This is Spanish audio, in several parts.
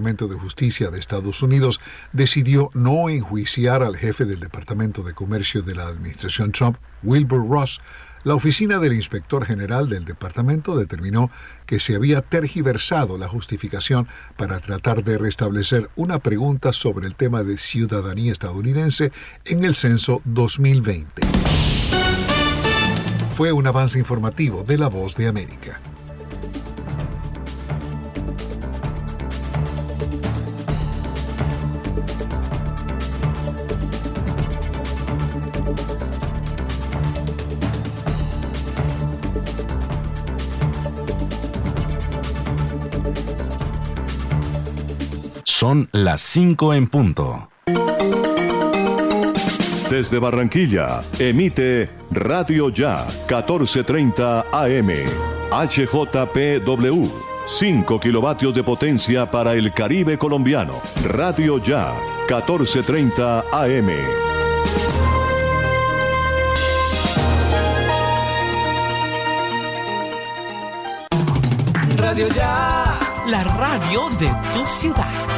Departamento de Justicia de Estados Unidos decidió no enjuiciar al jefe del Departamento de Comercio de la administración Trump, Wilbur Ross. La oficina del inspector general del departamento determinó que se había tergiversado la justificación para tratar de restablecer una pregunta sobre el tema de ciudadanía estadounidense en el censo 2020. Fue un avance informativo de La Voz de América. Son las 5 en punto. Desde Barranquilla, emite Radio Ya 1430 AM. HJPW. 5 kilovatios de potencia para el Caribe colombiano. Radio Ya 1430 AM. Radio Ya. La radio de tu ciudad.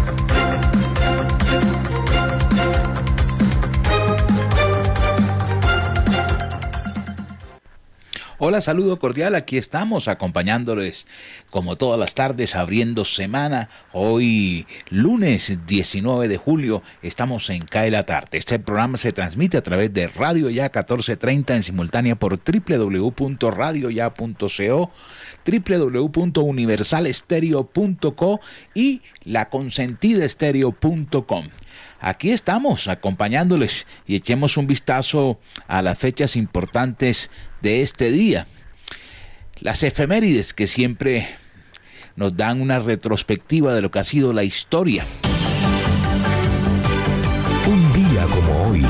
Hola, saludo cordial. Aquí estamos acompañándoles como todas las tardes, abriendo semana. Hoy, lunes 19 de julio, estamos en CAE la tarde. Este programa se transmite a través de Radio Ya 1430 en simultánea por www.radioya.co, www.universalestereo.co y laconsentidaestereo.com. Aquí estamos acompañándoles y echemos un vistazo a las fechas importantes de este día. Las efemérides que siempre nos dan una retrospectiva de lo que ha sido la historia. Un día como hoy.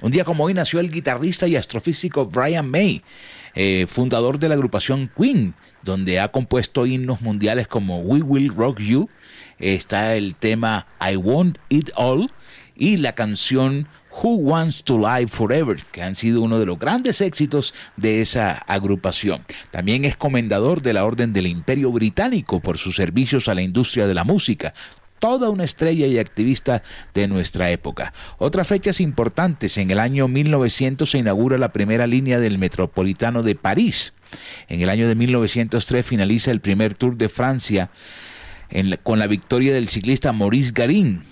Un día como hoy nació el guitarrista y astrofísico Brian May, eh, fundador de la agrupación Queen, donde ha compuesto himnos mundiales como We Will Rock You, está el tema I Want It All y la canción Who Wants to Live Forever, que han sido uno de los grandes éxitos de esa agrupación. También es comendador de la Orden del Imperio Británico por sus servicios a la industria de la música toda una estrella y activista de nuestra época. Otras fechas importantes, en el año 1900 se inaugura la primera línea del Metropolitano de París. En el año de 1903 finaliza el primer Tour de Francia con la victoria del ciclista Maurice Garin.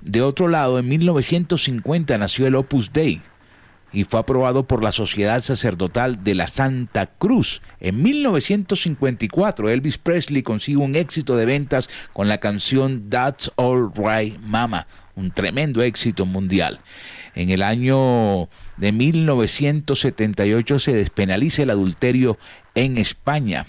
De otro lado, en 1950 nació el Opus Dei y fue aprobado por la Sociedad Sacerdotal de la Santa Cruz. En 1954, Elvis Presley consigue un éxito de ventas con la canción That's All Right Mama, un tremendo éxito mundial. En el año de 1978 se despenaliza el adulterio en España.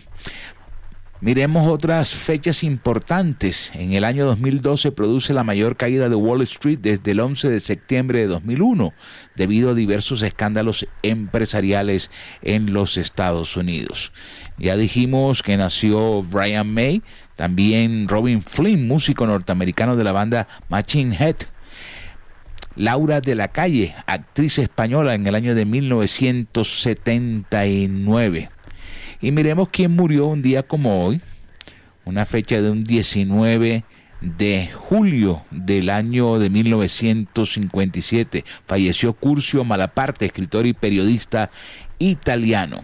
Miremos otras fechas importantes. En el año 2012 produce la mayor caída de Wall Street desde el 11 de septiembre de 2001, debido a diversos escándalos empresariales en los Estados Unidos. Ya dijimos que nació Brian May, también Robin Flynn, músico norteamericano de la banda Machine Head. Laura de la Calle, actriz española en el año de 1979. Y miremos quién murió un día como hoy, una fecha de un 19 de julio del año de 1957. Falleció Curcio Malaparte, escritor y periodista italiano.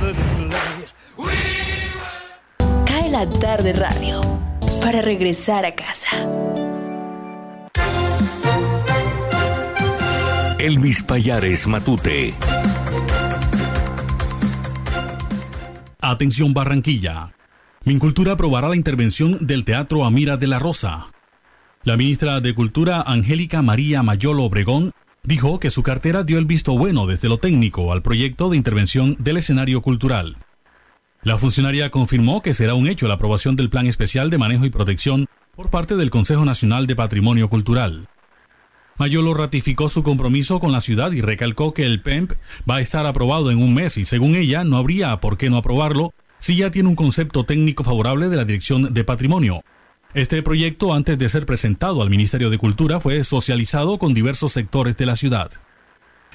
la tarde radio para regresar a casa. Elvis Payares Matute. Atención Barranquilla. Mincultura aprobará la intervención del Teatro Amira de la Rosa. La ministra de Cultura, Angélica María Mayolo Obregón, dijo que su cartera dio el visto bueno desde lo técnico al proyecto de intervención del escenario cultural. La funcionaria confirmó que será un hecho la aprobación del Plan Especial de Manejo y Protección por parte del Consejo Nacional de Patrimonio Cultural. Mayolo ratificó su compromiso con la ciudad y recalcó que el PEMP va a estar aprobado en un mes y según ella no habría por qué no aprobarlo si ya tiene un concepto técnico favorable de la Dirección de Patrimonio. Este proyecto, antes de ser presentado al Ministerio de Cultura, fue socializado con diversos sectores de la ciudad.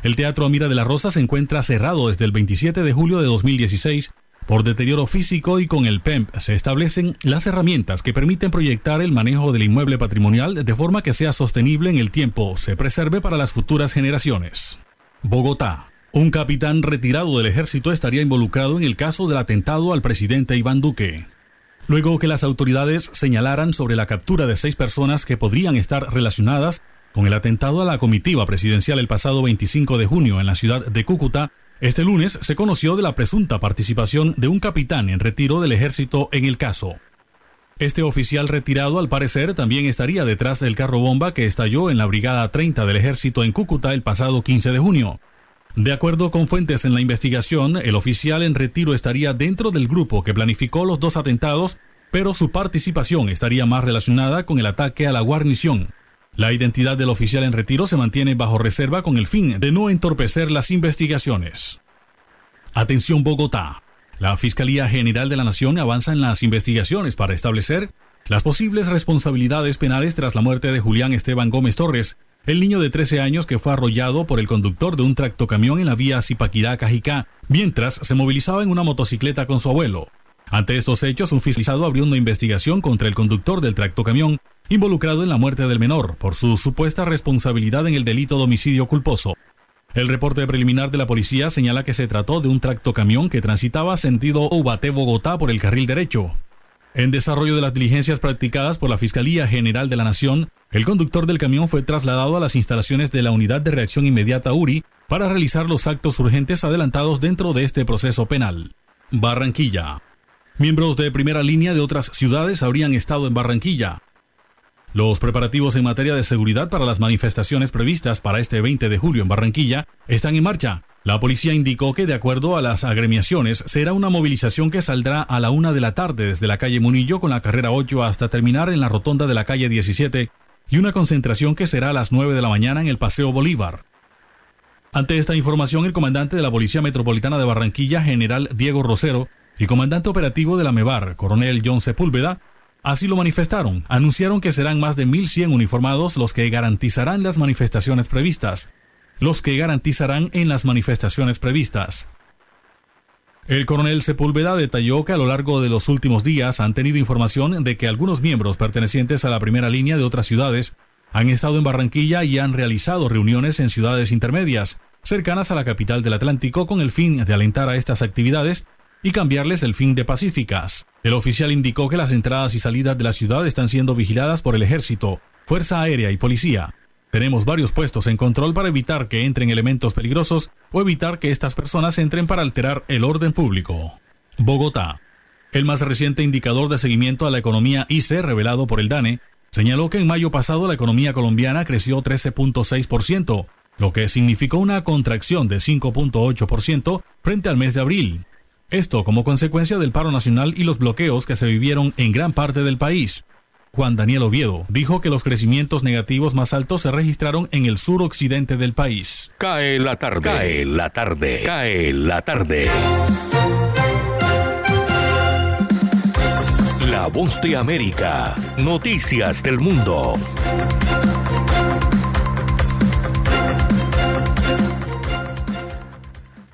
El Teatro Amira de la Rosa se encuentra cerrado desde el 27 de julio de 2016 por deterioro físico y con el PEMP se establecen las herramientas que permiten proyectar el manejo del inmueble patrimonial de forma que sea sostenible en el tiempo, se preserve para las futuras generaciones. Bogotá. Un capitán retirado del ejército estaría involucrado en el caso del atentado al presidente Iván Duque. Luego que las autoridades señalaran sobre la captura de seis personas que podrían estar relacionadas con el atentado a la comitiva presidencial el pasado 25 de junio en la ciudad de Cúcuta, este lunes se conoció de la presunta participación de un capitán en retiro del ejército en el caso. Este oficial retirado al parecer también estaría detrás del carro bomba que estalló en la Brigada 30 del ejército en Cúcuta el pasado 15 de junio. De acuerdo con fuentes en la investigación, el oficial en retiro estaría dentro del grupo que planificó los dos atentados, pero su participación estaría más relacionada con el ataque a la guarnición. La identidad del oficial en retiro se mantiene bajo reserva con el fin de no entorpecer las investigaciones. Atención Bogotá. La Fiscalía General de la Nación avanza en las investigaciones para establecer las posibles responsabilidades penales tras la muerte de Julián Esteban Gómez Torres, el niño de 13 años que fue arrollado por el conductor de un tractocamión en la vía Zipaquirá-Cajicá, mientras se movilizaba en una motocicleta con su abuelo. Ante estos hechos, un fiscalizado abrió una investigación contra el conductor del tractocamión involucrado en la muerte del menor por su supuesta responsabilidad en el delito de homicidio culposo. El reporte preliminar de la policía señala que se trató de un tractocamión que transitaba sentido Ubaté-Bogotá por el carril derecho. En desarrollo de las diligencias practicadas por la Fiscalía General de la Nación, el conductor del camión fue trasladado a las instalaciones de la Unidad de Reacción Inmediata URI para realizar los actos urgentes adelantados dentro de este proceso penal. Barranquilla. Miembros de primera línea de otras ciudades habrían estado en Barranquilla. Los preparativos en materia de seguridad para las manifestaciones previstas para este 20 de julio en Barranquilla están en marcha. La policía indicó que, de acuerdo a las agremiaciones, será una movilización que saldrá a la una de la tarde desde la calle Munillo con la carrera 8 hasta terminar en la rotonda de la calle 17 y una concentración que será a las 9 de la mañana en el Paseo Bolívar. Ante esta información, el comandante de la Policía Metropolitana de Barranquilla, general Diego Rosero, y comandante operativo de la MEVAR, coronel John Sepúlveda, así lo manifestaron. Anunciaron que serán más de 1.100 uniformados los que garantizarán las manifestaciones previstas. Los que garantizarán en las manifestaciones previstas. El coronel Sepúlveda detalló que a lo largo de los últimos días han tenido información de que algunos miembros pertenecientes a la primera línea de otras ciudades han estado en Barranquilla y han realizado reuniones en ciudades intermedias, cercanas a la capital del Atlántico, con el fin de alentar a estas actividades y cambiarles el fin de pacíficas. El oficial indicó que las entradas y salidas de la ciudad están siendo vigiladas por el ejército, Fuerza Aérea y Policía. Tenemos varios puestos en control para evitar que entren elementos peligrosos o evitar que estas personas entren para alterar el orden público. Bogotá. El más reciente indicador de seguimiento a la economía ICE revelado por el DANE señaló que en mayo pasado la economía colombiana creció 13.6%, lo que significó una contracción de 5.8% frente al mes de abril. Esto como consecuencia del paro nacional y los bloqueos que se vivieron en gran parte del país. Juan Daniel Oviedo, dijo que los crecimientos negativos más altos se registraron en el suroccidente del país. Cae la tarde, cae la tarde, cae la tarde. La voz de América, noticias del mundo.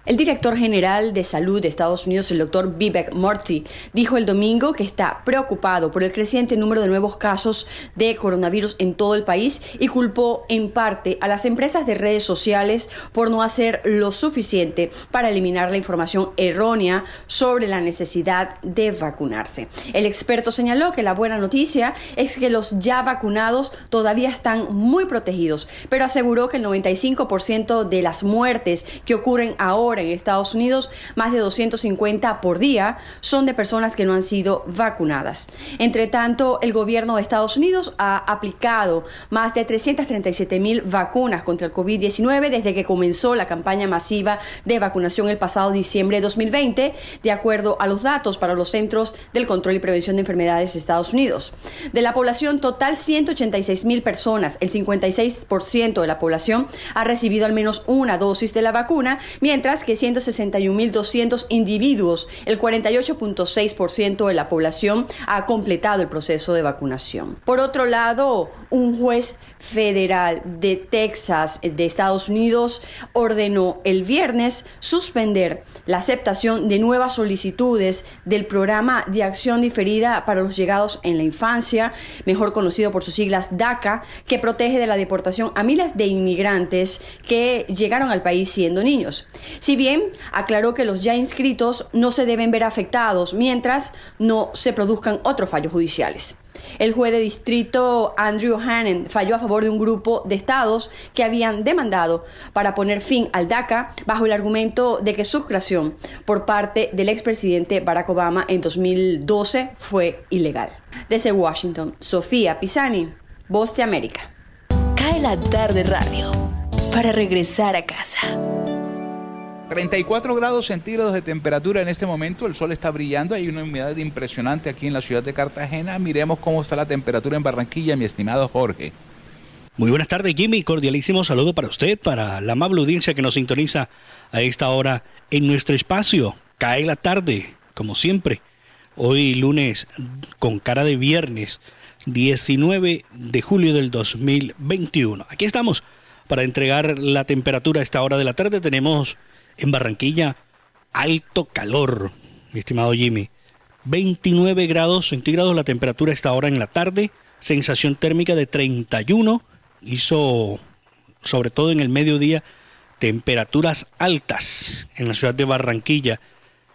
El director general de salud de Estados Unidos, el doctor Vivek Murthy, dijo el domingo que está preocupado por el creciente número de nuevos casos de coronavirus en todo el país y culpó en parte a las empresas de redes sociales por no hacer lo suficiente para eliminar la información errónea sobre la necesidad de vacunarse. El experto señaló que la buena noticia es que los ya vacunados todavía están muy protegidos, pero aseguró que el 95% de las muertes que ocurren ahora en Estados Unidos, más de 250 por día, son de personas que no han sido vacunadas. Entre tanto, el gobierno de Estados Unidos ha aplicado más de 337 mil vacunas contra el COVID-19 desde que comenzó la campaña masiva de vacunación el pasado diciembre de 2020, de acuerdo a los datos para los Centros del Control y Prevención de Enfermedades de Estados Unidos. De la población total, 186 mil personas, el 56% de la población ha recibido al menos una dosis de la vacuna, mientras que 161.200 individuos, el 48.6% de la población, ha completado el proceso de vacunación. Por otro lado, un juez federal de Texas, de Estados Unidos, ordenó el viernes suspender la aceptación de nuevas solicitudes del programa de acción diferida para los llegados en la infancia, mejor conocido por sus siglas DACA, que protege de la deportación a miles de inmigrantes que llegaron al país siendo niños. Si bien aclaró que los ya inscritos no se deben ver afectados mientras no se produzcan otros fallos judiciales. El juez de distrito Andrew Hannon falló a favor de un grupo de estados que habían demandado para poner fin al DACA bajo el argumento de que su creación por parte del expresidente Barack Obama en 2012 fue ilegal. Desde Washington, Sofía Pisani, Voz de América. Cae la tarde radio para regresar a casa. 34 grados centígrados de temperatura en este momento, el sol está brillando, hay una humedad impresionante aquí en la ciudad de Cartagena. Miremos cómo está la temperatura en Barranquilla, mi estimado Jorge. Muy buenas tardes, Jimmy. Cordialísimo saludo para usted, para la amable audiencia que nos sintoniza a esta hora en nuestro espacio. Cae la tarde, como siempre. Hoy lunes con cara de viernes, 19 de julio del 2021. Aquí estamos para entregar la temperatura a esta hora de la tarde. Tenemos en Barranquilla, alto calor, mi estimado Jimmy. 29 grados centígrados la temperatura esta hora en la tarde, sensación térmica de 31, hizo sobre todo en el mediodía temperaturas altas en la ciudad de Barranquilla.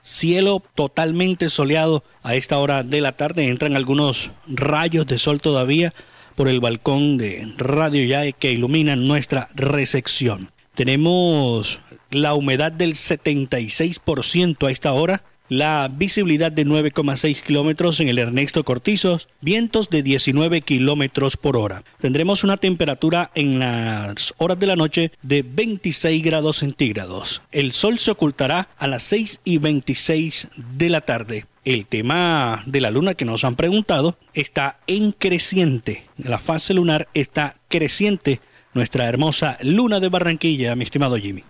Cielo totalmente soleado a esta hora de la tarde, entran algunos rayos de sol todavía por el balcón de Radio Ya que iluminan nuestra recepción. Tenemos la humedad del 76% a esta hora, la visibilidad de 9,6 kilómetros en el Ernesto Cortizos, vientos de 19 kilómetros por hora. Tendremos una temperatura en las horas de la noche de 26 grados centígrados. El sol se ocultará a las 6 y 26 de la tarde. El tema de la luna que nos han preguntado está en creciente. La fase lunar está creciente nuestra hermosa luna de Barranquilla, mi estimado Jimmy.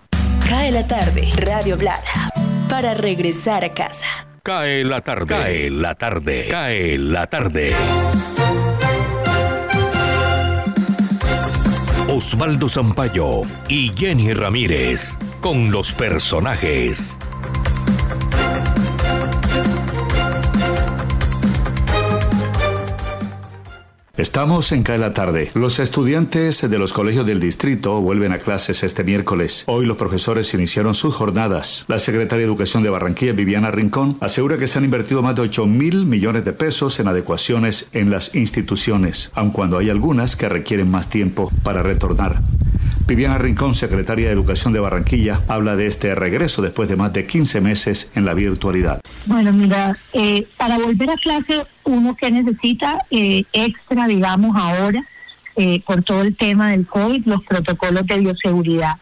Cae la tarde, Radio Blada, para regresar a casa. Cae la tarde, cae la tarde, cae la tarde. Osvaldo Zampayo y Jenny Ramírez con los personajes. Estamos en Cae la tarde. Los estudiantes de los colegios del distrito vuelven a clases este miércoles. Hoy los profesores iniciaron sus jornadas. La secretaria de Educación de Barranquilla, Viviana Rincón, asegura que se han invertido más de 8 mil millones de pesos en adecuaciones en las instituciones, aun cuando hay algunas que requieren más tiempo para retornar. Viviana Rincón, secretaria de Educación de Barranquilla, habla de este regreso después de más de 15 meses en la virtualidad. Bueno, mira, eh, para volver a clase, uno que necesita eh, extra, digamos, ahora, eh, por todo el tema del COVID, los protocolos de bioseguridad.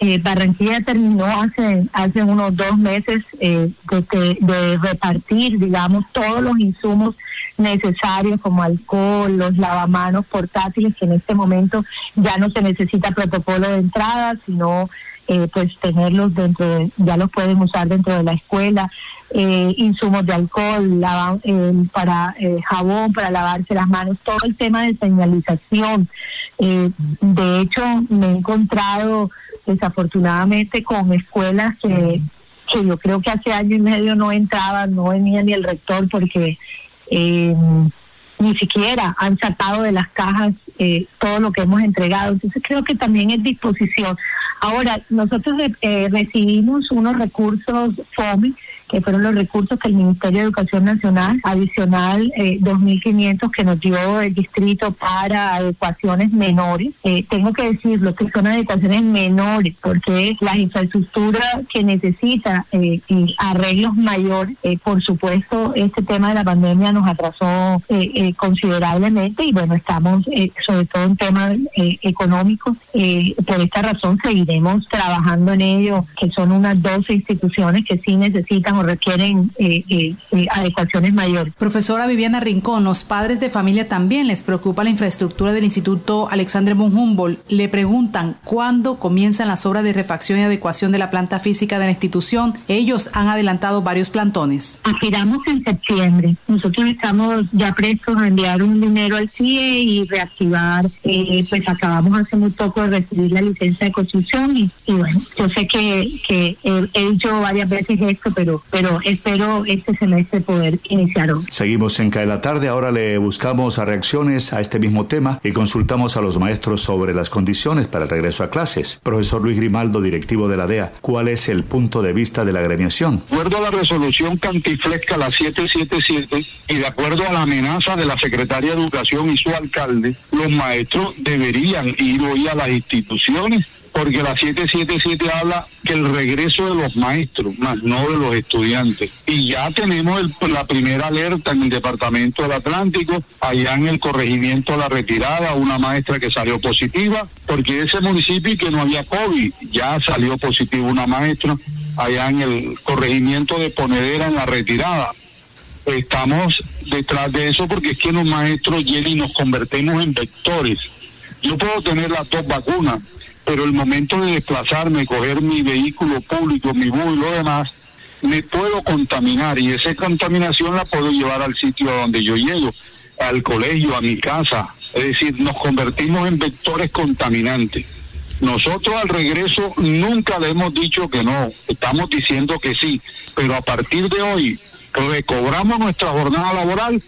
eh, Barranquilla terminó hace hace unos dos meses eh, de, de, repartir, digamos, todos los insumos necesarios como alcohol, los lavamanos portátiles, que en este momento ya no se necesita protocolo de entrada, sino eh, pues tenerlos dentro, de, ya los pueden usar dentro de la escuela, eh, insumos de alcohol, eh, para eh, jabón, para lavarse las manos, todo el tema de señalización. de hecho, me he encontrado desafortunadamente con escuelas que, que yo creo que hace año y medio no entraban, no venía ni el rector porque ni siquiera han sacado de las cajas todo lo que hemos entregado. Entonces creo que también es disposición. Ahora, nosotros recibimos unos recursos FOMI que fueron los recursos que el Ministerio de Educación Nacional, adicional eh, 2.500 que nos dio el distrito para adecuaciones menores. Eh, tengo que decirlo que son adecuaciones menores porque las infraestructuras que necesita eh, arreglos mayores, eh, por supuesto, este tema de la pandemia nos atrasó considerablemente y bueno, estamos sobre todo en temas económicos. por esta razón seguiremos trabajando en ello, que son unas 12 instituciones que sí necesitan requieren eh, eh, eh, adecuaciones mayores. Profesora Viviana Rincón, los padres de familia también les preocupa la infraestructura del Instituto Alexander von Humboldt. Le preguntan cuándo comienzan las obras de refacción y adecuación de la planta física de la institución. Ellos han adelantado varios plantones. Aspiramos en septiembre. Nosotros estamos ya prestos a enviar un dinero al CIE y reactivar. pues acabamos hace muy poco de recibir la licencia de construcción y, bueno, yo sé que, que he dicho varias veces esto, pero pero espero este semestre poder iniciar Seguimos en CAE la tarde, ahora le buscamos a reacciones a este mismo tema y consultamos a los maestros sobre las condiciones para el regreso a clases. Profesor Luis Grimaldo, directivo de la DEA, ¿cuál es el punto de vista de la agremiación? De acuerdo a la resolución cantiflesca la 777 y de acuerdo a la amenaza de la Secretaría de Educación y su alcalde, los maestros deberían ir hoy a las instituciones porque la 777 habla que el regreso de los maestros, más no de los estudiantes. Y ya tenemos la primera alerta en el Departamento del Atlántico, allá en el corregimiento de La Retirada, una maestra que salió positiva, porque ese municipio que no había COVID, ya salió positiva una maestra, allá en el corregimiento de Ponedera, en La Retirada. Estamos detrás de eso porque es que los maestros llegan y nos convertimos en vectores. Yo puedo tener las dos vacunas, pero el momento de desplazarme, coger mi vehículo público, mi bus y lo demás, me puedo contaminar y esa contaminación la puedo llevar al sitio a donde yo llego, al colegio, a mi casa. Es decir, nos convertimos en vectores contaminantes. Nosotros al regreso nunca le hemos dicho que no, estamos diciendo que sí, pero a partir de hoy recobramos nuestra jornada laboral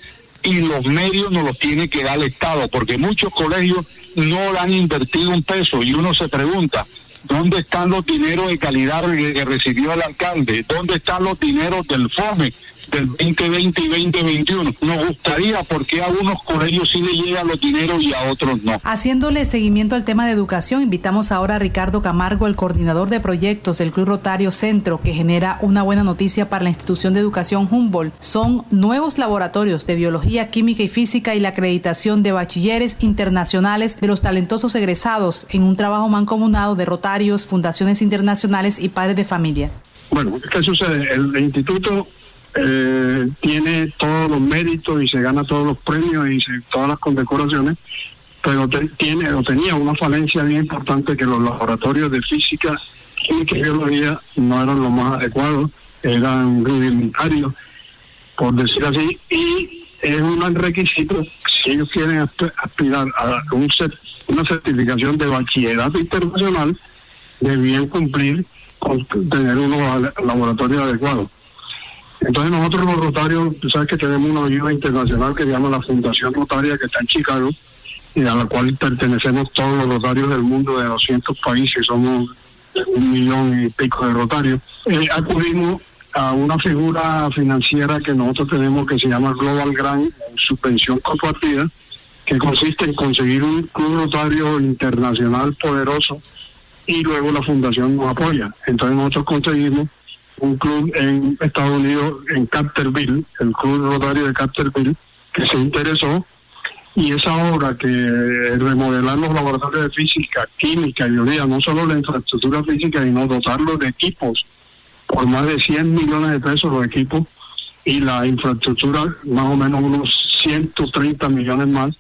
y los medios nos los tiene que dar el Estado, porque muchos colegios no han invertido un peso y uno se pregunta, ¿dónde están los dineros de calidad que recibió el alcalde? ¿Dónde están los dineros del FOME? Del 2020 y 2021. Nos gustaría porque a unos colegios sí le llegan los dineros y a otros no. Haciéndole seguimiento al tema de educación, invitamos ahora a Ricardo Camargo, el coordinador de proyectos del Club Rotario Centro, que genera una buena noticia para la institución de educación Humboldt. Son nuevos laboratorios de biología, química y física y la acreditación de bachilleres internacionales de los talentosos egresados en un trabajo mancomunado de rotarios, fundaciones internacionales y padres de familia. Bueno, ¿qué sucede? El instituto eh, tiene todos los méritos y se gana todos los premios y todas las condecoraciones, pero tiene o tenía una falencia bien importante que los laboratorios de física, y biología no eran los más adecuados, eran rudimentarios, por decir así, y es un requisito, si ellos quieren aspirar a un una certificación de bachillerato internacional, debían cumplir con tener unos laboratorios adecuados. Entonces nosotros los rotarios, tú sabes que tenemos una ayuda internacional que se llama la Fundación Rotaria que está en Chicago y a la cual pertenecemos todos los rotarios del mundo de 200 países, somos un millón y pico de rotarios. Eh, acudimos a una figura financiera que nosotros tenemos que se llama Global Grant, subvención compartida, que consiste en conseguir un club rotario internacional poderoso y luego la fundación nos apoya. Entonces nosotros conseguimos un club en Estados Unidos, en Carterville, el Club Rotario de Carterville, que se interesó. Y esa obra que remodelar los laboratorios de física, química y biología, no solo la infraestructura física, sino dotarlos de equipos por más de 100 millones de pesos los equipos y la infraestructura más o menos unos 130 millones más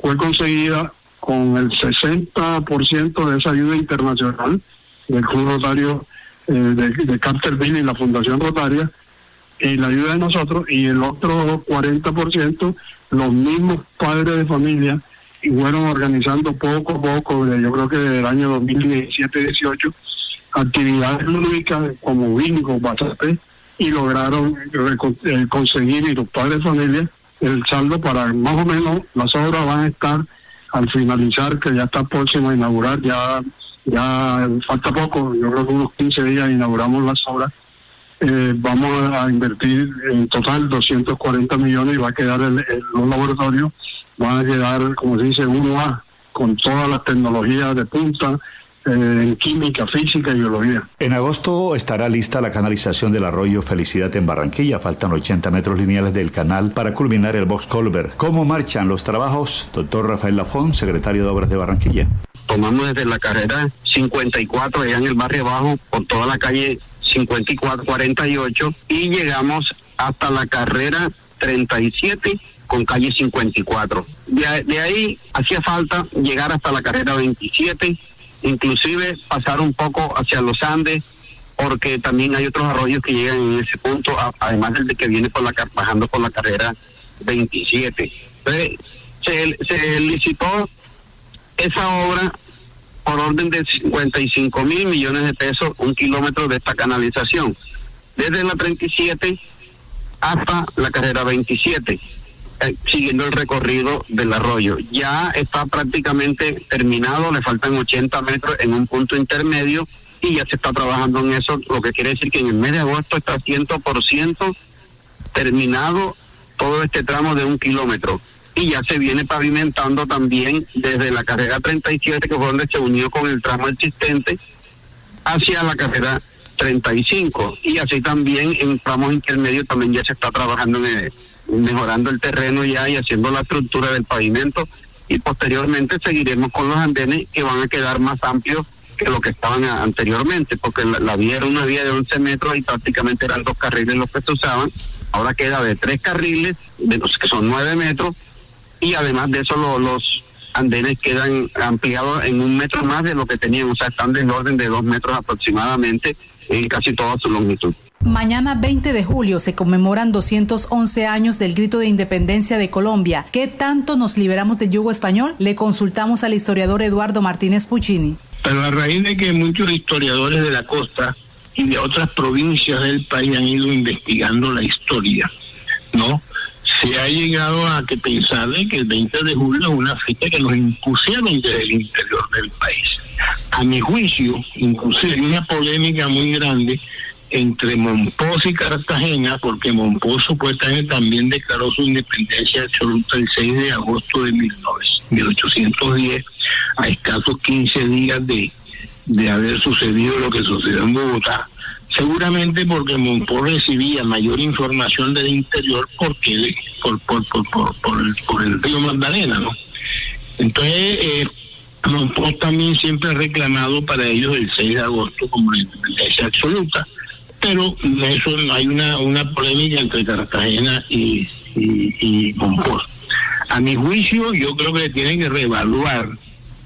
fue conseguida con el 60% de esa ayuda internacional del Club Rotario eh, de, de Carterville y la Fundación Rotaria y la ayuda de nosotros y el otro 40% los mismos padres de familia y fueron organizando poco a poco, yo creo que desde el año 2017-18, actividades lúdicas como bingo, bastante, y lograron eh, conseguir, y los padres de familia, el saldo para más o menos las obras van a estar al finalizar, que ya está próximo a inaugurar, ya ya falta poco, yo creo que unos 15 días inauguramos las obras. Eh, vamos a invertir en total 240 millones y va a quedar el, los laboratorios, a quedar, como se dice, uno a con todas las tecnologías de punta, eh, en química, física y biología. En agosto estará lista la canalización del arroyo Felicidad en Barranquilla. Faltan 80 metros lineales del canal para culminar el Box Colbert. ¿Cómo marchan los trabajos? Doctor Rafael Lafón, secretario de Obras de Barranquilla. Tomamos desde la carrera 54, allá en el barrio abajo, por toda la calle 54, 48, y llegamos hasta la carrera 37 con calle 54. De, de ahí hacía falta llegar hasta la carrera 27 inclusive pasar un poco hacia los Andes, porque también hay otros arroyos que llegan en ese punto, además del de que viene por la bajando por la carrera 27. Entonces, se, se licitó esa obra por orden de 55 mil millones de pesos, un kilómetro de esta canalización, desde la 37 hasta la carrera 27. Eh, siguiendo el recorrido del arroyo. Ya está prácticamente terminado, le faltan 80 metros en un punto intermedio y ya se está trabajando en eso, lo que quiere decir que en el mes de agosto está 100% terminado todo este tramo de un kilómetro. Y ya se viene pavimentando también desde la carrera 37, que fue donde se unió con el tramo existente, hacia la carrera 35. Y así también en tramos intermedios también ya se está trabajando en el mejorando el terreno ya y haciendo la estructura del pavimento y posteriormente seguiremos con los andenes que van a quedar más amplios que lo que estaban anteriormente, porque la, vía era una vía de 11 metros y prácticamente eran dos carriles los que se usaban, ahora queda de tres carriles, de los que son 9 metros, y además de eso los andenes quedan ampliados en un metro más de lo que tenían, o sea, están en orden de dos metros aproximadamente en casi toda su longitud. Mañana 20 de julio se conmemoran 211 años del grito de independencia de Colombia. ¿Qué tanto nos liberamos del yugo español? Le consultamos al historiador Eduardo Martínez Puccini. Pero a raíz de que muchos historiadores de la costa y de otras provincias del país han ido investigando la historia, ¿no? Se ha llegado a que pensar que el 20 de julio es una fecha que nos impusieron desde el interior del país. A mi juicio, inclusive una polémica muy grande entre Monpós y Cartagena, porque Monpós supuestamente también declaró su independencia absoluta el 6 de agosto de 1810, a escasos 15 días de, de haber sucedido lo que sucedió en Bogotá. Seguramente porque Monpós recibía mayor información del interior porque por, por, por, el, por el río Magdalena, ¿no? Entonces, eh, también siempre ha reclamado para ellos el 6 de agosto como la independencia absoluta pero eso hay una, una polémica entre Cartagena y, y, A mi juicio, yo creo que tienen que reevaluar,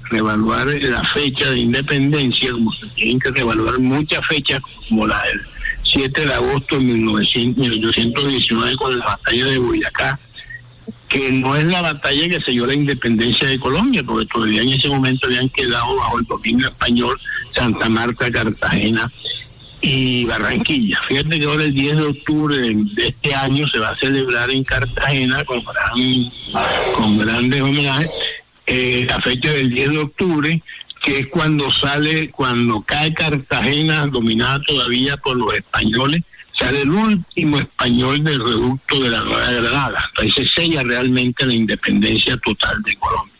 reevaluar la fecha de independencia, como se tienen que reevaluar muchas fechas, como la del 7 de agosto de 1819 con la batalla de Boyacá, que no es la batalla que selló la independencia de Colombia, porque todavía en ese momento habían quedado bajo el dominio español Santa Marta, Cartagena y Barranquilla. Fíjate que ahora el 10 de octubre de este año se va a celebrar en Cartagena con, con grandes homenajes eh, la fecha del 10 de octubre, que es cuando sale, cuando cae Cartagena dominada todavía por los españoles, sale el último español del reducto de la Nueva Granada. Se sella realmente la independencia total de Colombia.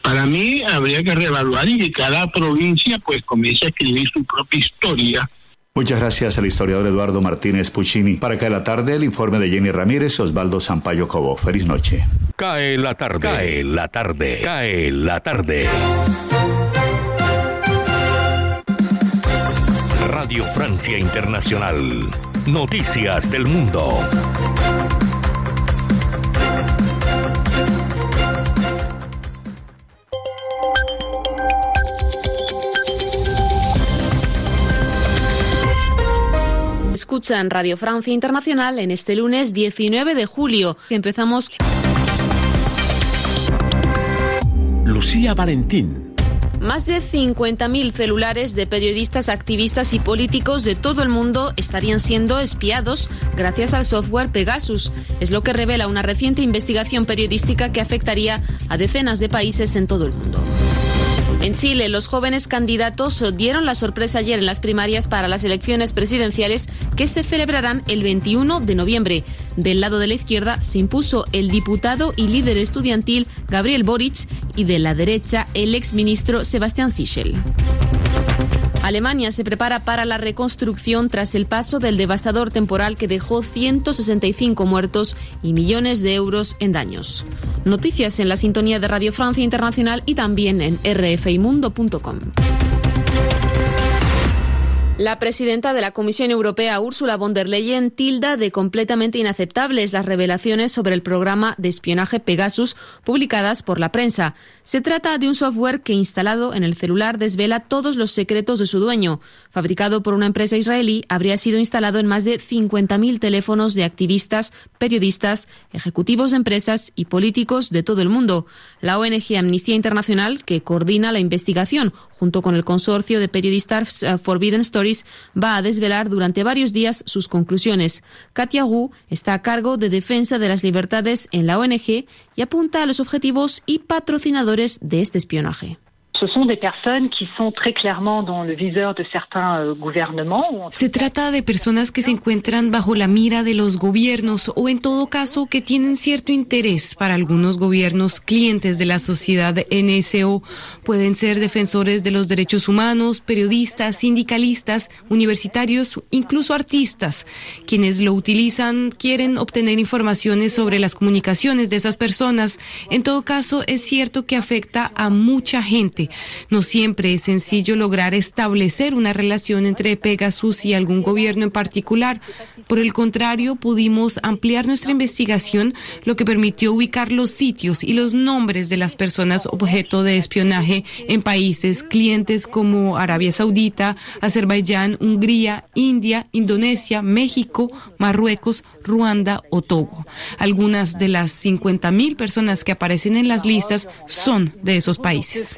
Para mí habría que reevaluar y que cada provincia pues comience a escribir su propia historia Muchas gracias al historiador Eduardo Martínez Puccini. Para que a la tarde el informe de Jenny Ramírez, Osvaldo Sampaio Cobo. Feliz noche. Cae la tarde. Cae la tarde. Cae la tarde. Radio Francia Internacional. Noticias del Mundo. Escuchan Radio Francia Internacional en este lunes 19 de julio. Empezamos. Lucía Valentín. Más de 50.000 celulares de periodistas, activistas y políticos de todo el mundo estarían siendo espiados gracias al software Pegasus. Es lo que revela una reciente investigación periodística que afectaría a decenas de países en todo el mundo. En Chile, los jóvenes candidatos dieron la sorpresa ayer en las primarias para las elecciones presidenciales que se celebrarán el 21 de noviembre. Del lado de la izquierda se impuso el diputado y líder estudiantil Gabriel Boric y de la derecha el exministro Sebastián Sichel. Alemania se prepara para la reconstrucción tras el paso del devastador temporal que dejó 165 muertos y millones de euros en daños. Noticias en la sintonía de Radio Francia Internacional y también en rfimundo.com. La presidenta de la Comisión Europea, Ursula von der Leyen, tilda de completamente inaceptables las revelaciones sobre el programa de espionaje Pegasus publicadas por la prensa. Se trata de un software que, instalado en el celular, desvela todos los secretos de su dueño. Fabricado por una empresa israelí, habría sido instalado en más de 50.000 teléfonos de activistas, periodistas, ejecutivos de empresas y políticos de todo el mundo. La ONG Amnistía Internacional, que coordina la investigación junto con el consorcio de periodistas eh, Forbidden Stories, va a desvelar durante varios días sus conclusiones. Katia Wu está a cargo de defensa de las libertades en la ONG y apunta a los objetivos y patrocinadores de este espionaje. Certains euh. Se trata de personas que se encuentran bajo la mira de los gobiernos o en todo caso que tienen cierto interés para algunos gobiernos clientes de la sociedad NSO. Pueden ser defensores de los derechos humanos, periodistas, sindicalistas, universitarios, incluso artistas. Quienes lo utilizan quieren obtener informaciones sobre las comunicaciones de esas personas. En todo caso, es cierto que afecta a mucha gente. No siempre es sencillo lograr establecer una relación entre Pegasus y algún gobierno en particular. Por el contrario, pudimos ampliar nuestra investigación, lo que permitió ubicar los sitios y los nombres de las personas objeto de espionaje en países clientes como Arabia Saudita, Azerbaiyán, Hungría, India, Indonesia, México, Marruecos, Ruanda o Togo. Algunas de las 50.000 personas que aparecen en las listas son de esos países.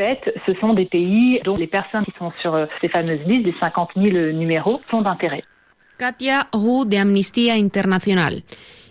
Ce sont des pays dont les personnes qui sont sur euh, ces fameuses listes, des 50 000 numéros, sont d'intérêt. Katia Hu de Amnistía Internacional.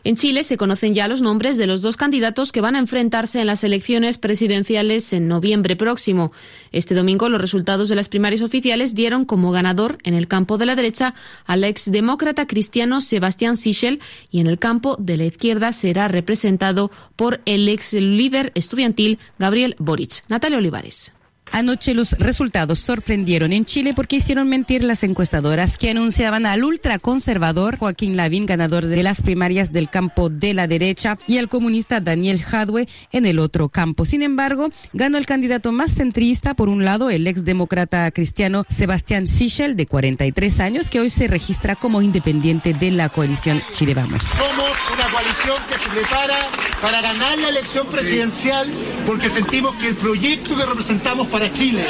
En Chile se conocen ya los nombres de los dos candidatos que van a enfrentarse en las elecciones presidenciales en noviembre próximo. Este domingo los resultados de las primarias oficiales dieron como ganador en el campo de la derecha al exdemócrata cristiano Sebastián Sichel y en el campo de la izquierda será representado por el ex líder estudiantil Gabriel Boric. Natalia Olivares. Anoche los resultados sorprendieron en Chile porque hicieron mentir las encuestadoras que anunciaban al ultraconservador Joaquín Lavín ganador de las primarias del campo de la derecha y al comunista Daniel Jadwe en el otro campo. Sin embargo, ganó el candidato más centrista, por un lado el exdemócrata cristiano Sebastián Sichel de 43 años que hoy se registra como independiente de la coalición Chile Vamos. Somos una coalición que se prepara para ganar la elección presidencial porque sentimos que el proyecto que representamos para Chile.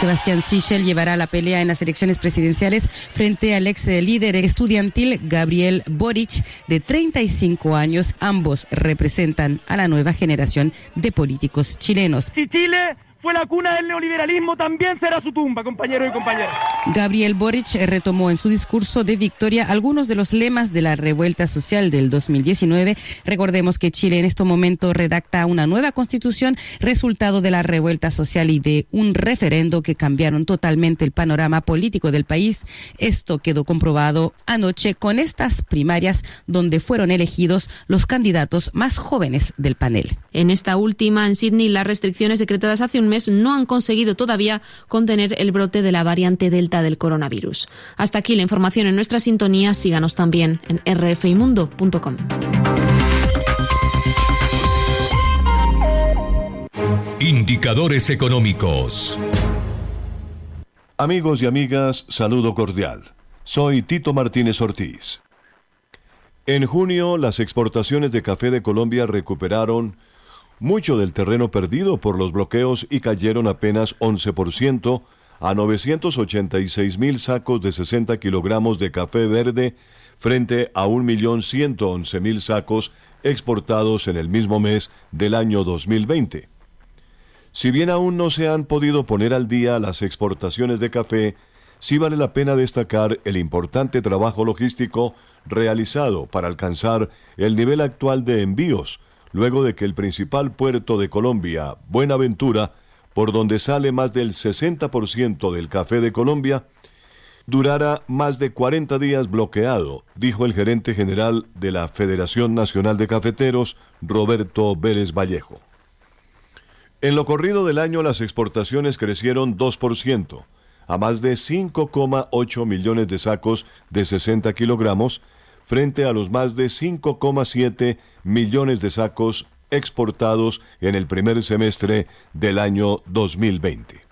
Sebastián Sichel llevará la pelea en las elecciones presidenciales frente al ex líder estudiantil Gabriel Boric, de 35 años. Ambos representan a la nueva generación de políticos chilenos. Si Chile fue la cuna del neoliberalismo, también será su tumba, compañeros y compañeras. Gabriel Boric retomó en su discurso de victoria algunos de los lemas de la revuelta social del 2019. Recordemos que Chile en este momento redacta una nueva constitución, resultado de la revuelta social y de un referendo que cambiaron totalmente el panorama político del país. Esto quedó comprobado anoche con estas primarias donde fueron elegidos los candidatos más jóvenes del panel. En esta última, en Sydney, las restricciones decretadas hace un mes no han conseguido todavía contener el brote de la variante Delta del coronavirus. Hasta aquí la información en nuestra sintonía. Síganos también en rfimundo.com. Indicadores económicos. Amigos y amigas, saludo cordial. Soy Tito Martínez Ortiz. En junio, las exportaciones de café de Colombia recuperaron mucho del terreno perdido por los bloqueos y cayeron apenas 11% a 986 mil sacos de 60 kilogramos de café verde frente a 1.111.000 sacos exportados en el mismo mes del año 2020. Si bien aún no se han podido poner al día las exportaciones de café, sí vale la pena destacar el importante trabajo logístico realizado para alcanzar el nivel actual de envíos, luego de que el principal puerto de Colombia, Buenaventura, por donde sale más del 60% del café de Colombia, durara más de 40 días bloqueado, dijo el gerente general de la Federación Nacional de Cafeteros, Roberto Vélez Vallejo. En lo corrido del año las exportaciones crecieron 2%, a más de 5,8 millones de sacos de 60 kilogramos, frente a los más de 5,7 millones de sacos exportados en el primer semestre del año 2020.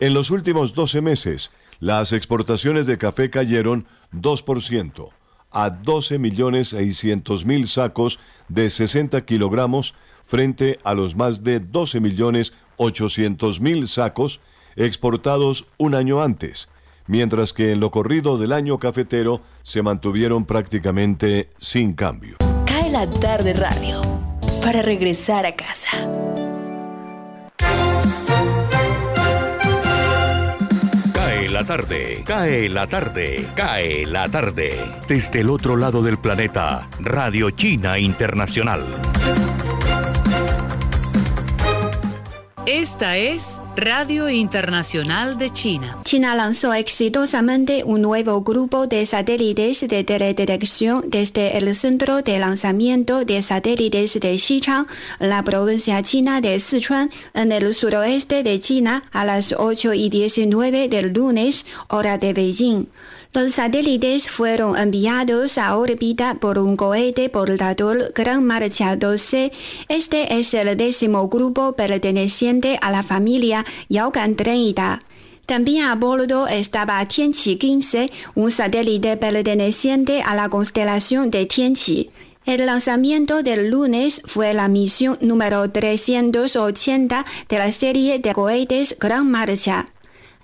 En los últimos 12 meses, las exportaciones de café cayeron 2% a 12.600.000 sacos de 60 kilogramos frente a los más de 12.800.000 sacos exportados un año antes, mientras que en lo corrido del año cafetero se mantuvieron prácticamente sin cambio. Cae la tarde radio para regresar a casa. Cae la tarde, cae la tarde, cae la tarde. Desde el otro lado del planeta, Radio China Internacional. Esta es Radio Internacional de China. China lanzó exitosamente un nuevo grupo de satélites de teledetección desde el centro de lanzamiento de satélites de Xichang, la provincia china de Sichuan, en el suroeste de China, a las 8 y 19 del lunes, hora de Beijing. Los satélites fueron enviados a órbita por un cohete portador Gran Marcha 12. Este es el décimo grupo perteneciente a la familia Yaogan 30. También a bordo estaba Tianqi 15, un satélite perteneciente a la constelación de Tianqi. El lanzamiento del lunes fue la misión número 380 de la serie de cohetes Gran Marcha.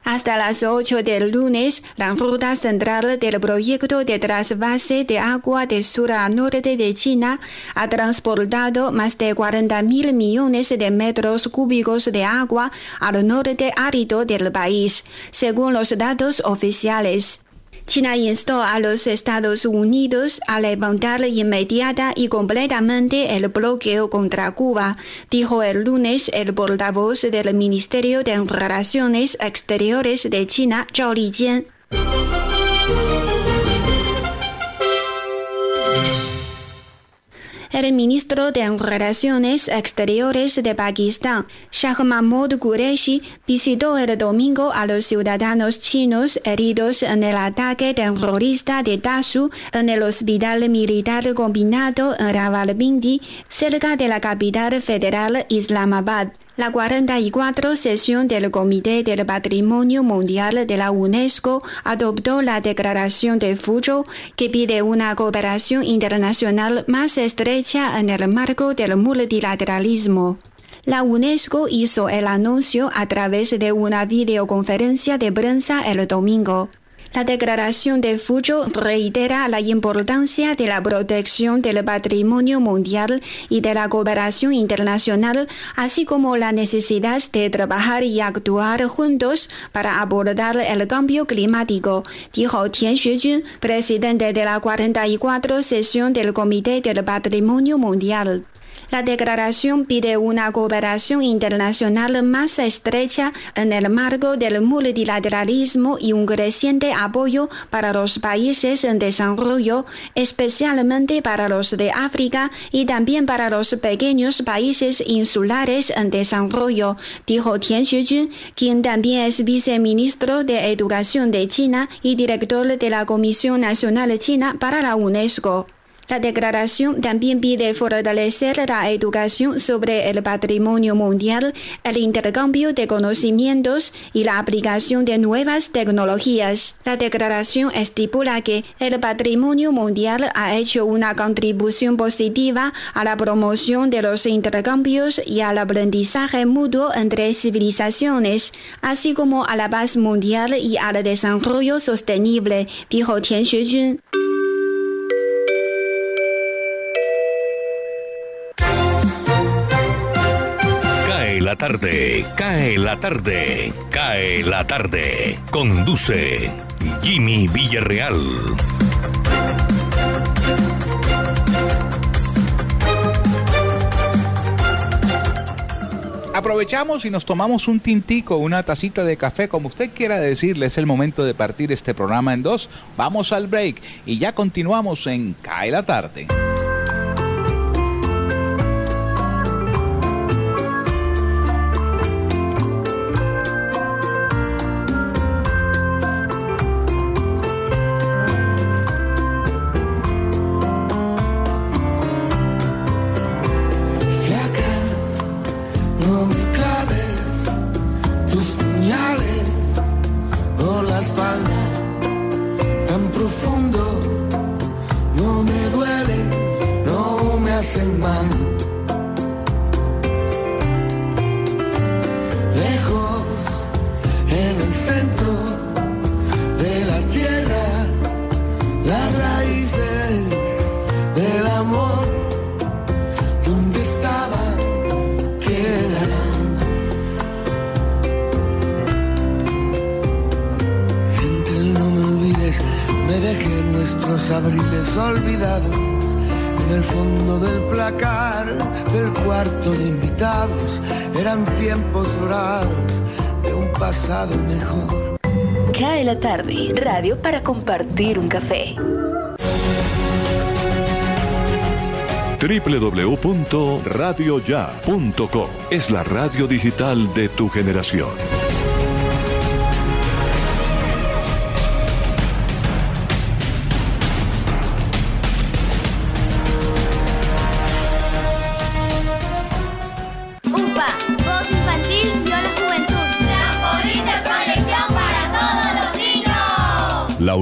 Hasta las 8 del lunes, la ruta central del proyecto de trasvase de agua de sur a norte de China ha transportado más de 40 mil millones de metros cúbicos de agua al norte árido del país, según los datos oficiales. China instó a los Estados Unidos a levantar inmediata y completamente el bloqueo contra Cuba, dijo el lunes el portavoz del Ministerio de Relaciones Exteriores de China, Zhao Lijian. El ministro de Relaciones Exteriores de Pakistán, Shah Mahmood Qureshi, visitó el domingo a los ciudadanos chinos heridos en el ataque terrorista de Dasu en el Hospital Militar Combinado en Rawalpindi, cerca de la capital federal Islamabad. La 44 sesión del Comité del Patrimonio Mundial de la UNESCO adoptó la Declaración de Fuzhou que pide una cooperación internacional más estrecha en el marco del multilateralismo. La UNESCO hizo el anuncio a través de una videoconferencia de prensa el domingo. La declaración de Fuzhou reitera la importancia de la protección del patrimonio mundial y de la cooperación internacional, así como la necesidad de trabajar y actuar juntos para abordar el cambio climático, dijo Tian Xuejun, presidente de la 44 sesión del Comité del Patrimonio Mundial. La declaración pide una cooperación internacional más estrecha en el marco del multilateralismo y un creciente apoyo para los países en desarrollo, especialmente para los de África y también para los pequeños países insulares en desarrollo, dijo Tian Xuejun, quien también es viceministro de Educación de China y director de la Comisión Nacional China para la UNESCO. La declaración también pide fortalecer la educación sobre el patrimonio mundial, el intercambio de conocimientos y la aplicación de nuevas tecnologías. La declaración estipula que el patrimonio mundial ha hecho una contribución positiva a la promoción de los intercambios y al aprendizaje mutuo entre civilizaciones, así como a la paz mundial y al desarrollo sostenible, dijo Tian Xuejun. La tarde, cae la tarde, cae la tarde. Conduce Jimmy Villarreal. Aprovechamos y nos tomamos un tintico, una tacita de café, como usted quiera decirle, es el momento de partir este programa en dos. Vamos al break y ya continuamos en Cae la tarde. Cuarto de invitados. Eran tiempos dorados de un pasado mejor. Cae la tarde, radio para compartir un café. www.radioya.com es la radio digital de tu generación.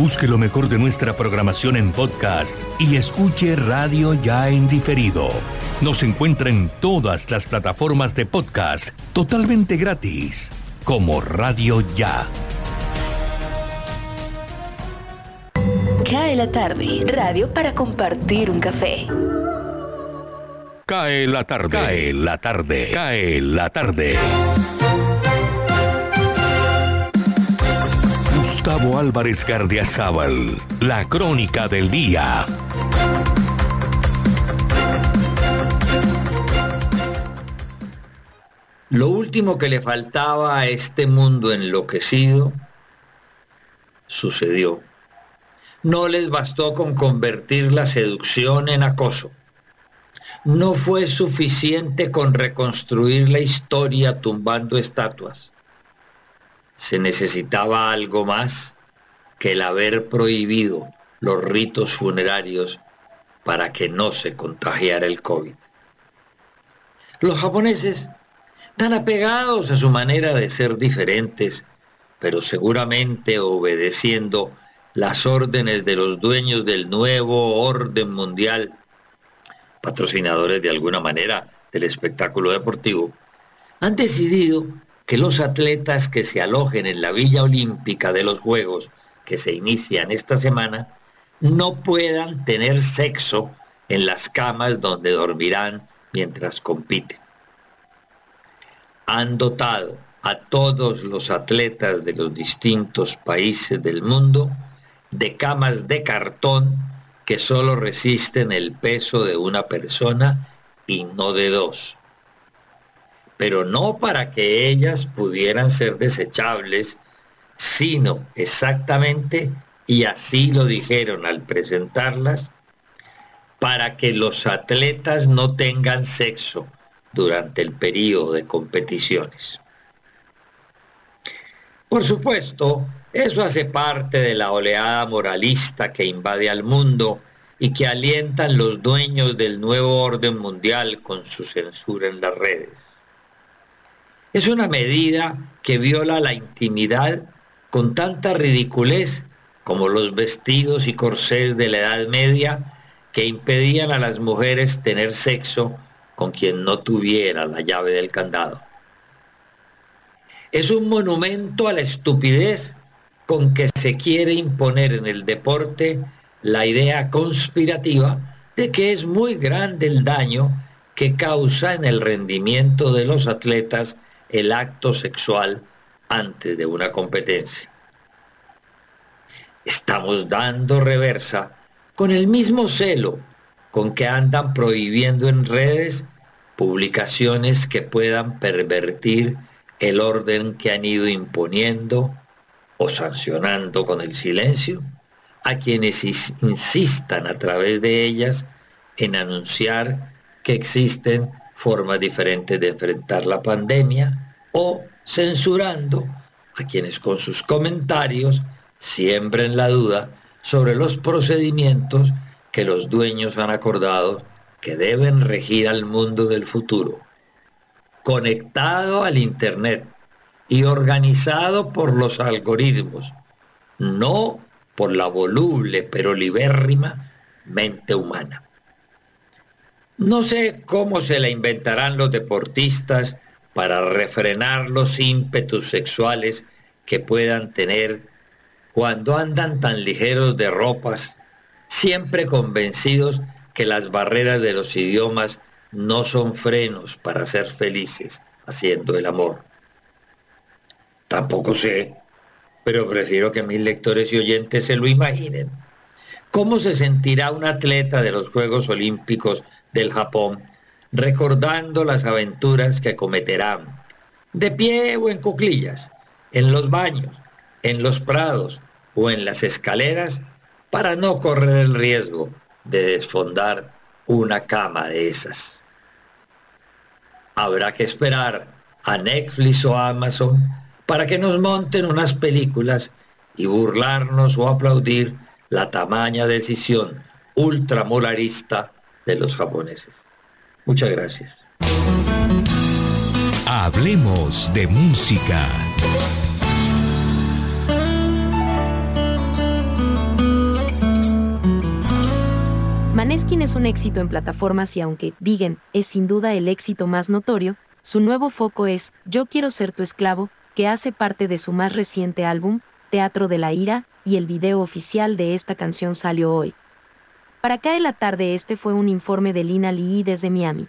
Busque lo mejor de nuestra programación en podcast y escuche Radio Ya en diferido. Nos encuentra en todas las plataformas de podcast totalmente gratis, como Radio Ya. Cae la tarde, radio para compartir un café. Cae la tarde, cae la tarde, cae la tarde. Gustavo Álvarez Gardiazabal, la crónica del día. Lo último que le faltaba a este mundo enloquecido sucedió. No les bastó con convertir la seducción en acoso. No fue suficiente con reconstruir la historia tumbando estatuas. Se necesitaba algo más que el haber prohibido los ritos funerarios para que no se contagiara el COVID. Los japoneses tan apegados a su manera de ser diferentes, pero seguramente obedeciendo las órdenes de los dueños del nuevo orden mundial, patrocinadores de alguna manera del espectáculo deportivo, han decidido que los atletas que se alojen en la Villa Olímpica de los Juegos que se inician esta semana no puedan tener sexo en las camas donde dormirán mientras compiten han dotado a todos los atletas de los distintos países del mundo de camas de cartón que solo resisten el peso de una persona y no de dos. Pero no para que ellas pudieran ser desechables, sino exactamente, y así lo dijeron al presentarlas, para que los atletas no tengan sexo durante el periodo de competiciones. Por supuesto, eso hace parte de la oleada moralista que invade al mundo y que alientan los dueños del nuevo orden mundial con su censura en las redes. Es una medida que viola la intimidad con tanta ridiculez como los vestidos y corsés de la Edad Media que impedían a las mujeres tener sexo con quien no tuviera la llave del candado. Es un monumento a la estupidez con que se quiere imponer en el deporte la idea conspirativa de que es muy grande el daño que causa en el rendimiento de los atletas el acto sexual antes de una competencia. Estamos dando reversa con el mismo celo con que andan prohibiendo en redes publicaciones que puedan pervertir el orden que han ido imponiendo o sancionando con el silencio a quienes insistan a través de ellas en anunciar que existen formas diferentes de enfrentar la pandemia o censurando a quienes con sus comentarios siembren la duda sobre los procedimientos que los dueños han acordado que deben regir al mundo del futuro, conectado al Internet y organizado por los algoritmos, no por la voluble pero libérrima mente humana. No sé cómo se la inventarán los deportistas para refrenar los ímpetus sexuales que puedan tener cuando andan tan ligeros de ropas siempre convencidos que las barreras de los idiomas no son frenos para ser felices haciendo el amor. Tampoco sé, pero prefiero que mis lectores y oyentes se lo imaginen. ¿Cómo se sentirá un atleta de los Juegos Olímpicos del Japón recordando las aventuras que cometerán, de pie o en cuclillas, en los baños, en los prados o en las escaleras para no correr el riesgo de desfondar una cama de esas. Habrá que esperar a Netflix o Amazon para que nos monten unas películas y burlarnos o aplaudir la tamaña decisión ultramolarista de los japoneses. Muchas gracias. Hablemos de música. Maneskin es un éxito en plataformas y aunque Vegan es sin duda el éxito más notorio, su nuevo foco es Yo quiero ser tu esclavo, que hace parte de su más reciente álbum, Teatro de la Ira, y el video oficial de esta canción salió hoy. Para caer la tarde este fue un informe de Lina Lee desde Miami.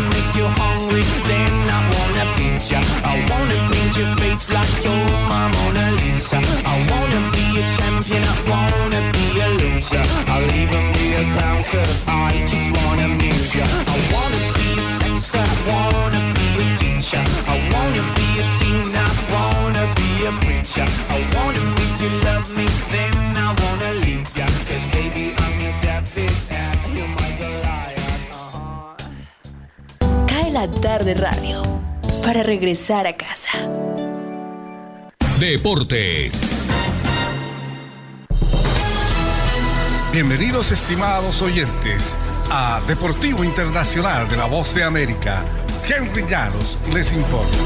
make you hungry, then I wanna feed ya. I wanna paint your face like you're my Mona Lisa. I wanna be a champion, I wanna be a loser. I'll even be a clown cause I just wanna amuse ya. I wanna be a sexter, I wanna be a teacher. I wanna be a singer, I wanna be a preacher. I wanna make you love me, then la tarde radio para regresar a casa. Deportes. Bienvenidos estimados oyentes a Deportivo Internacional de la Voz de América. Henry Llanos les informa.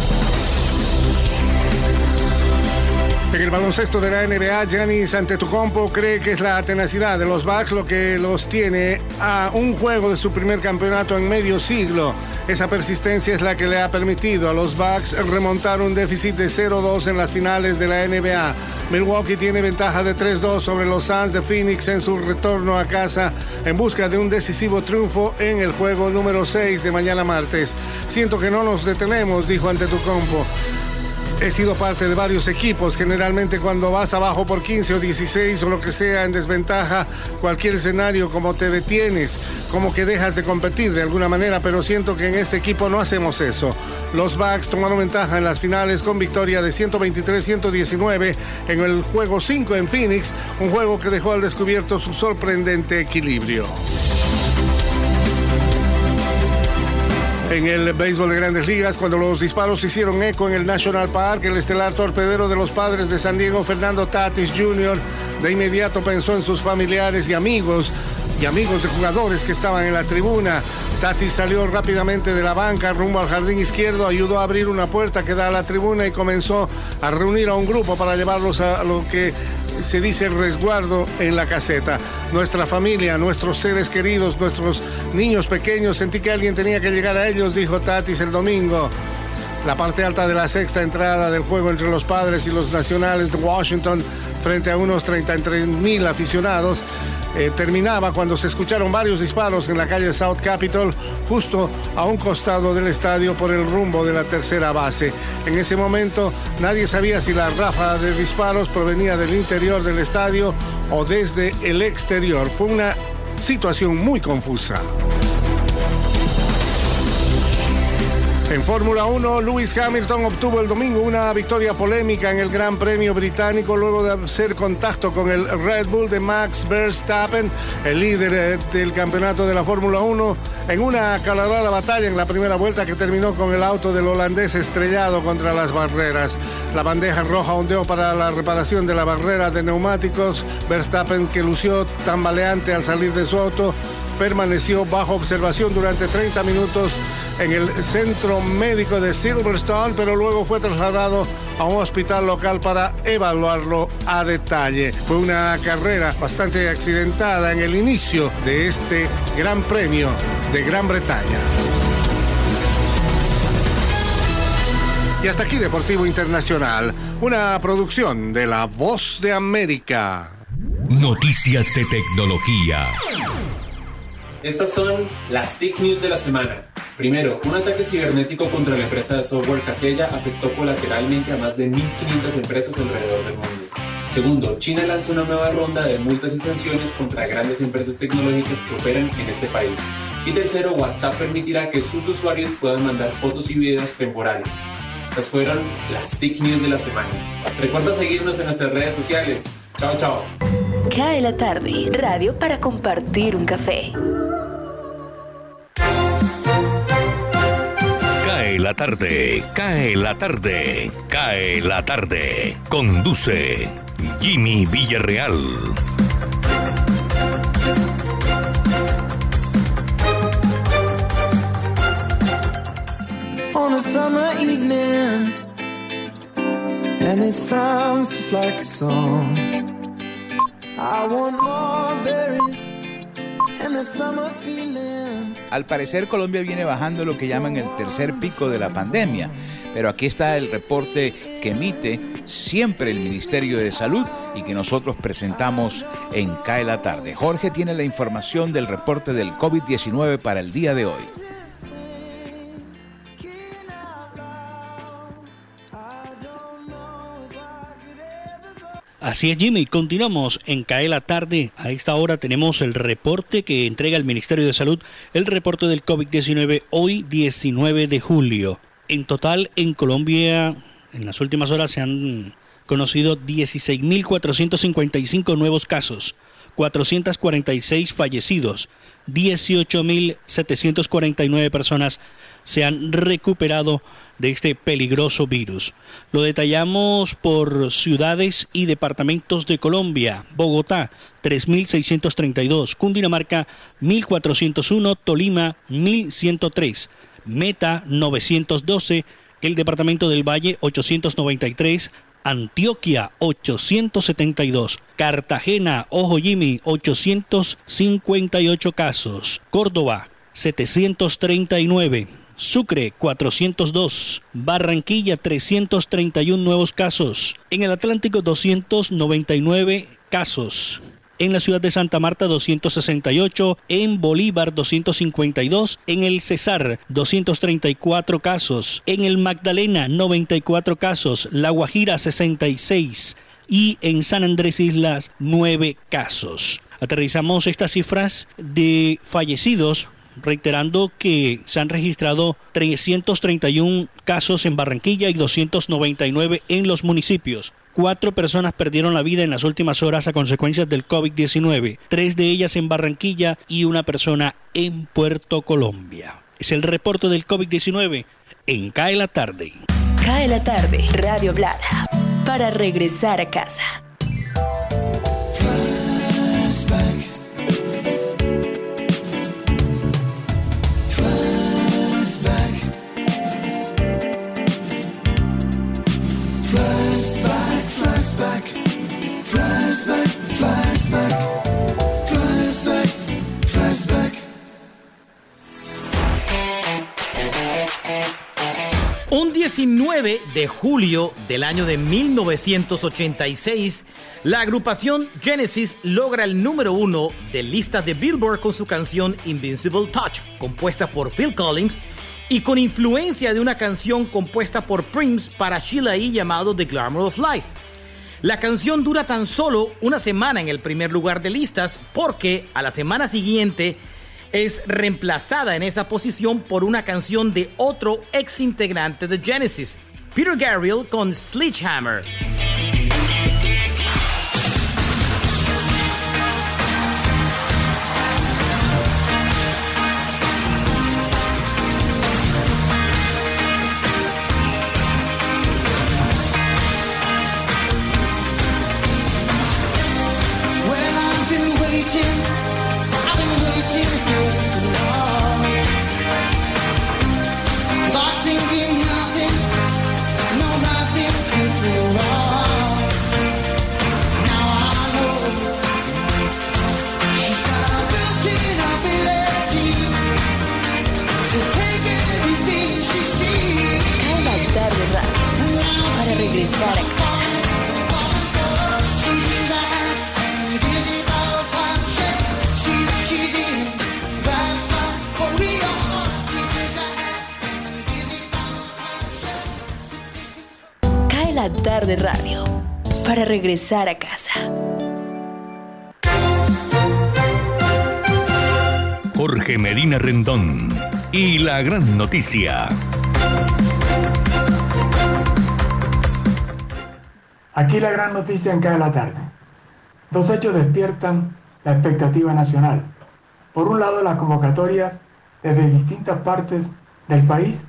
El baloncesto de la NBA, Giannis Antetokounmpo cree que es la tenacidad de los Bucks lo que los tiene a un juego de su primer campeonato en medio siglo. Esa persistencia es la que le ha permitido a los Bucks remontar un déficit de 0-2 en las finales de la NBA. Milwaukee tiene ventaja de 3-2 sobre los Suns de Phoenix en su retorno a casa en busca de un decisivo triunfo en el juego número 6 de mañana martes. Siento que no nos detenemos, dijo Antetokounmpo. He sido parte de varios equipos. Generalmente cuando vas abajo por 15 o 16 o lo que sea en desventaja, cualquier escenario como te detienes, como que dejas de competir de alguna manera, pero siento que en este equipo no hacemos eso. Los Bucks tomaron ventaja en las finales con victoria de 123-119 en el juego 5 en Phoenix, un juego que dejó al descubierto su sorprendente equilibrio. En el béisbol de grandes ligas, cuando los disparos hicieron eco en el National Park, el estelar torpedero de los padres de San Diego, Fernando Tatis Jr., de inmediato pensó en sus familiares y amigos y amigos de jugadores que estaban en la tribuna. Tatis salió rápidamente de la banca rumbo al jardín izquierdo, ayudó a abrir una puerta que da a la tribuna y comenzó a reunir a un grupo para llevarlos a lo que se dice resguardo en la caseta. Nuestra familia, nuestros seres queridos, nuestros niños pequeños, sentí que alguien tenía que llegar a ellos, dijo Tatis el domingo. La parte alta de la sexta entrada del juego entre los padres y los nacionales de Washington frente a unos 33 mil aficionados eh, terminaba cuando se escucharon varios disparos en la calle South Capitol, justo a un costado del estadio por el rumbo de la tercera base. En ese momento nadie sabía si la ráfaga de disparos provenía del interior del estadio o desde el exterior. Fue una situación muy confusa. En Fórmula 1, Lewis Hamilton obtuvo el domingo una victoria polémica en el Gran Premio Británico luego de hacer contacto con el Red Bull de Max Verstappen, el líder eh, del campeonato de la Fórmula 1, en una acalorada batalla en la primera vuelta que terminó con el auto del holandés estrellado contra las barreras. La bandeja roja ondeó para la reparación de la barrera de neumáticos. Verstappen, que lució tambaleante al salir de su auto, permaneció bajo observación durante 30 minutos en el centro médico de Silverstone, pero luego fue trasladado a un hospital local para evaluarlo a detalle. Fue una carrera bastante accidentada en el inicio de este Gran Premio de Gran Bretaña. Y hasta aquí Deportivo Internacional, una producción de La Voz de América. Noticias de tecnología. Estas son las TIC News de la semana. Primero, un ataque cibernético contra la empresa de software Casella afectó colateralmente a más de 1.500 empresas alrededor del mundo. Segundo, China lanza una nueva ronda de multas y sanciones contra grandes empresas tecnológicas que operan en este país. Y tercero, WhatsApp permitirá que sus usuarios puedan mandar fotos y videos temporales. Estas fueron las TIC News de la semana. Recuerda seguirnos en nuestras redes sociales. Chao, chao. Cae la tarde, radio para compartir un café. Cae la tarde, cae la tarde, cae la tarde. Conduce Jimmy Villarreal. summer evening, and it sounds just like a song. I want more berries and that summer feeling. Al parecer Colombia viene bajando lo que llaman el tercer pico de la pandemia, pero aquí está el reporte que emite siempre el Ministerio de Salud y que nosotros presentamos en CAE la tarde. Jorge tiene la información del reporte del COVID-19 para el día de hoy. Así es, Jimmy. Continuamos en CAE la tarde. A esta hora tenemos el reporte que entrega el Ministerio de Salud, el reporte del COVID-19 hoy 19 de julio. En total, en Colombia, en las últimas horas se han conocido 16.455 nuevos casos, 446 fallecidos, 18.749 personas se han recuperado de este peligroso virus. Lo detallamos por ciudades y departamentos de Colombia. Bogotá, 3.632. Cundinamarca, 1.401. Tolima, 1.103. Meta, 912. El departamento del Valle, 893. Antioquia 872, Cartagena, ojo Jimmy, 858 casos, Córdoba 739, Sucre 402, Barranquilla 331 nuevos casos, en el Atlántico 299 casos. En la ciudad de Santa Marta 268, en Bolívar 252, en el Cesar 234 casos, en el Magdalena 94 casos, La Guajira 66 y en San Andrés Islas 9 casos. Aterrizamos estas cifras de fallecidos reiterando que se han registrado 331 casos en Barranquilla y 299 en los municipios. Cuatro personas perdieron la vida en las últimas horas a consecuencias del COVID-19, tres de ellas en Barranquilla y una persona en Puerto Colombia. Es el reporte del COVID-19 en CAE la tarde. Cae la tarde, Radio Blada, para regresar a casa. Un 19 de julio del año de 1986, la agrupación Genesis logra el número uno de listas de Billboard con su canción Invincible Touch, compuesta por Phil Collins y con influencia de una canción compuesta por Prince para Sheila E. llamado The Glamour of Life. La canción dura tan solo una semana en el primer lugar de listas porque a la semana siguiente es reemplazada en esa posición por una canción de otro ex integrante de Genesis, Peter Gabriel con Sledgehammer. Regresar a casa. Jorge Medina Rendón y la gran noticia. Aquí la gran noticia en cada la tarde. Dos hechos despiertan la expectativa nacional. Por un lado, las convocatorias desde distintas partes del país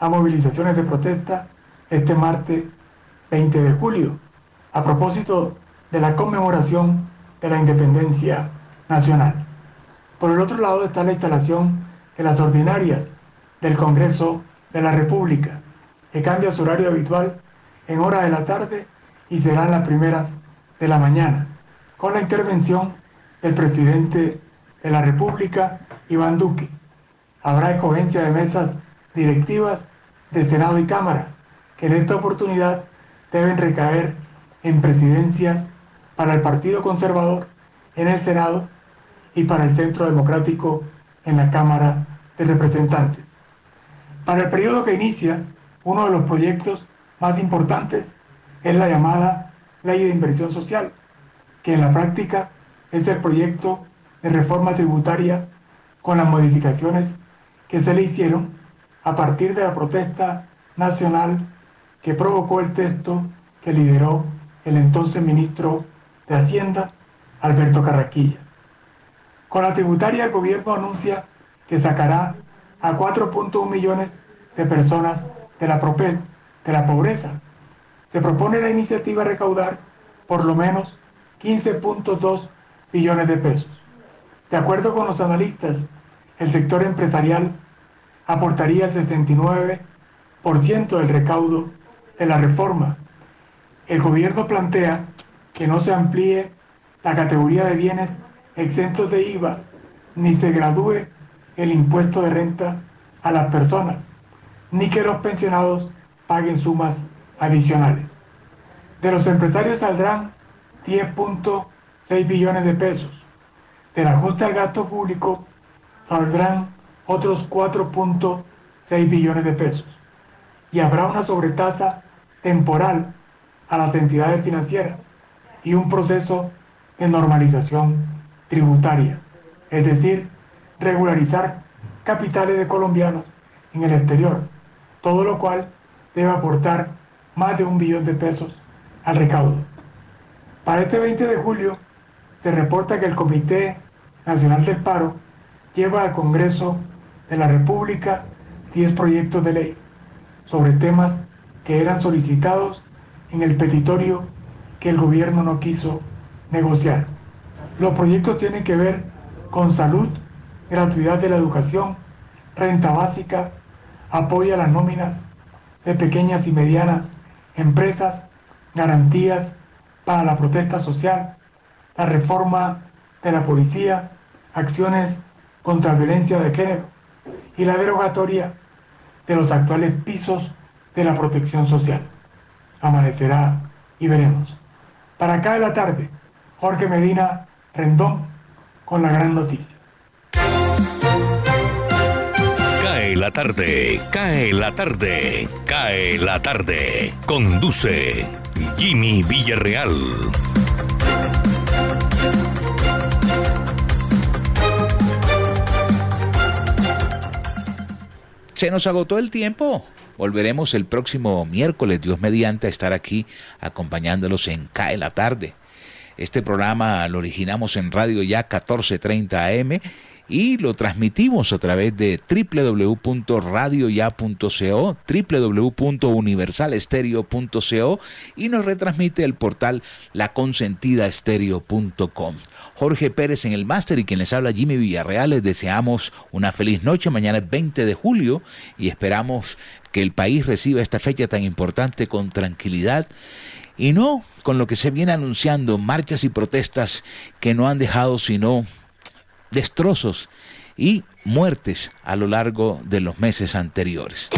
a movilizaciones de protesta este martes 20 de julio, a propósito de la conmemoración de la independencia nacional. Por el otro lado está la instalación de las ordinarias del Congreso de la República, que cambia su horario habitual en hora de la tarde y serán las primeras de la mañana, con la intervención del presidente de la República, Iván Duque. Habrá escogencia de mesas directivas de Senado y Cámara, que en esta oportunidad deben recaer en presidencias para el Partido Conservador en el Senado y para el Centro Democrático en la Cámara de Representantes. Para el periodo que inicia, uno de los proyectos más importantes es la llamada Ley de Inversión Social, que en la práctica es el proyecto de reforma tributaria con las modificaciones que se le hicieron a partir de la protesta nacional que provocó el texto que lideró el entonces ministro de Hacienda, Alberto Carraquilla. Con la tributaria el gobierno anuncia que sacará a 4.1 millones de personas de la, de la pobreza. Se propone la iniciativa recaudar por lo menos 15.2 billones de pesos. De acuerdo con los analistas, el sector empresarial aportaría el 69% del recaudo de la reforma. El gobierno plantea que no se amplíe la categoría de bienes exentos de IVA ni se gradúe el impuesto de renta a las personas, ni que los pensionados paguen sumas adicionales. De los empresarios saldrán 10.6 billones de pesos. Del ajuste al gasto público saldrán otros 4.6 billones de pesos. Y habrá una sobretasa temporal a las entidades financieras y un proceso de normalización tributaria, es decir, regularizar capitales de colombianos en el exterior, todo lo cual debe aportar más de un billón de pesos al recaudo. Para este 20 de julio se reporta que el Comité Nacional del Paro lleva al Congreso de la República 10 proyectos de ley sobre temas que eran solicitados en el petitorio que el gobierno no quiso negociar. Los proyectos tienen que ver con salud, gratuidad de la educación, renta básica, apoyo a las nóminas de pequeñas y medianas empresas, garantías para la protesta social, la reforma de la policía, acciones contra violencia de género y la derogatoria de los actuales pisos de la protección social. Amanecerá y veremos. Para acá de la tarde, Jorge Medina Rendón con la gran noticia. Cae la tarde, cae la tarde, cae la tarde. Conduce Jimmy Villarreal. Se nos agotó el tiempo. Volveremos el próximo miércoles, Dios mediante, a estar aquí acompañándolos en CAE la tarde. Este programa lo originamos en Radio Ya 1430 AM y lo transmitimos a través de www.radioya.co, www.universalestereo.co y nos retransmite el portal laconsentidaestereo.com. Jorge Pérez en el máster y quien les habla Jimmy Villarreal, les deseamos una feliz noche. Mañana es 20 de julio y esperamos que el país reciba esta fecha tan importante con tranquilidad y no con lo que se viene anunciando, marchas y protestas que no han dejado sino destrozos y muertes a lo largo de los meses anteriores.